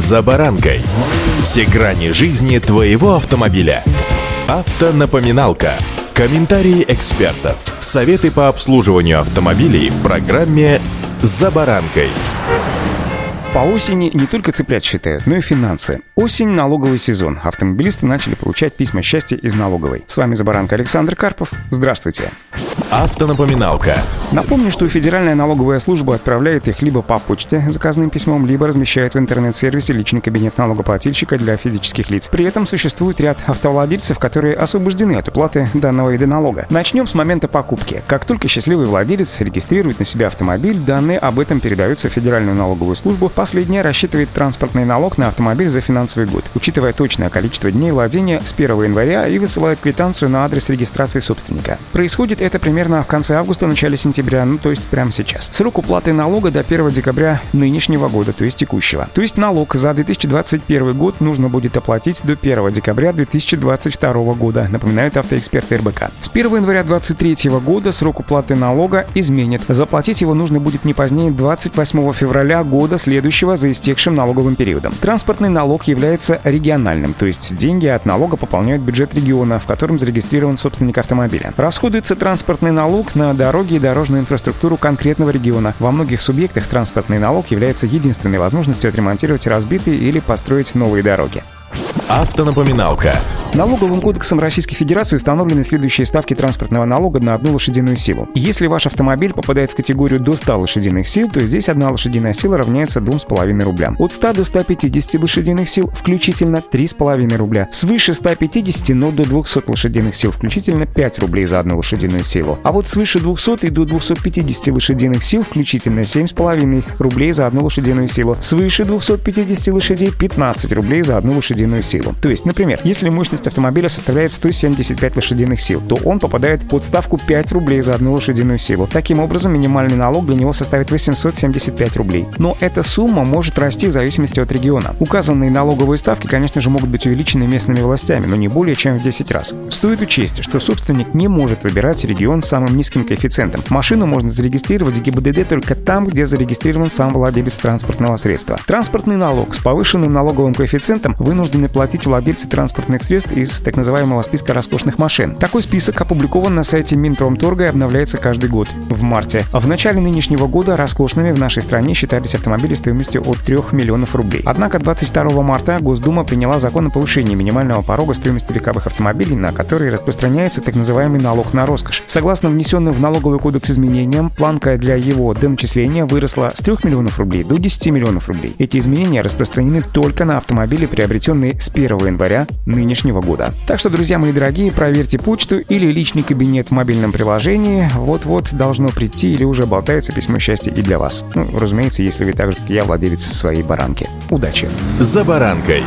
«За баранкой». Все грани жизни твоего автомобиля. Автонапоминалка. Комментарии экспертов. Советы по обслуживанию автомобилей в программе «За баранкой». По осени не только цыплят считают, но и финансы. Осень – налоговый сезон. Автомобилисты начали получать письма счастья из налоговой. С вами Забаранка Александр Карпов. Здравствуйте. Автонапоминалка. Напомню, что Федеральная налоговая служба отправляет их либо по почте заказным письмом, либо размещает в интернет-сервисе личный кабинет налогоплательщика для физических лиц. При этом существует ряд автовладельцев, которые освобождены от уплаты данного вида налога. Начнем с момента покупки. Как только счастливый владелец регистрирует на себя автомобиль, данные об этом передаются в Федеральную налоговую службу. Последняя рассчитывает транспортный налог на автомобиль за финансовый год, учитывая точное количество дней владения с 1 января и высылает квитанцию на адрес регистрации собственника. Происходит это примерно примерно в конце августа, начале сентября, ну то есть прямо сейчас. Срок уплаты налога до 1 декабря нынешнего года, то есть текущего. То есть налог за 2021 год нужно будет оплатить до 1 декабря 2022 года, напоминают автоэксперты РБК. С 1 января 2023 года срок уплаты налога изменит. Заплатить его нужно будет не позднее 28 февраля года следующего за истекшим налоговым периодом. Транспортный налог является региональным, то есть деньги от налога пополняют бюджет региона, в котором зарегистрирован собственник автомобиля. Расходуется транспортный транспортный налог на дороги и дорожную инфраструктуру конкретного региона. Во многих субъектах транспортный налог является единственной возможностью отремонтировать разбитые или построить новые дороги. Автонапоминалка. Налоговым кодексом Российской Федерации установлены следующие ставки транспортного налога на одну лошадиную силу. Если ваш автомобиль попадает в категорию до 100 лошадиных сил, то здесь одна лошадиная сила равняется 2,5 рублям. От 100 до 150 лошадиных сил включительно 3,5 рубля. Свыше 150, но до 200 лошадиных сил включительно 5 рублей за одну лошадиную силу. А вот свыше 200 и до 250 лошадиных сил включительно 7,5 рублей за одну лошадиную силу. Свыше 250 лошадей 15 рублей за одну лошадиную силу. То есть, например, если мощность автомобиля составляет 175 лошадиных сил, то он попадает под ставку 5 рублей за одну лошадиную силу. Таким образом, минимальный налог для него составит 875 рублей. Но эта сумма может расти в зависимости от региона. Указанные налоговые ставки, конечно же, могут быть увеличены местными властями, но не более чем в 10 раз. Стоит учесть, что собственник не может выбирать регион с самым низким коэффициентом. Машину можно зарегистрировать в ГИБДД только там, где зарегистрирован сам владелец транспортного средства. Транспортный налог с повышенным налоговым коэффициентом вынуждены платить владельцы транспортных средств из так называемого списка роскошных машин. Такой список опубликован на сайте Минпромторга и обновляется каждый год в марте. В начале нынешнего года роскошными в нашей стране считались автомобили стоимостью от 3 миллионов рублей. Однако 22 марта Госдума приняла закон о повышении минимального порога стоимости легковых автомобилей, на который распространяется так называемый налог на роскошь. Согласно внесенным в налоговый кодекс изменениям, планка для его доначисления выросла с 3 миллионов рублей до 10 миллионов рублей. Эти изменения распространены только на автомобили, приобретенные с 1 января нынешнего года. Так что, друзья мои дорогие, проверьте почту или личный кабинет в мобильном приложении. Вот-вот должно прийти или уже болтается письмо счастья и для вас. Ну, разумеется, если вы так же, как я, владелец своей баранки. Удачи! За баранкой.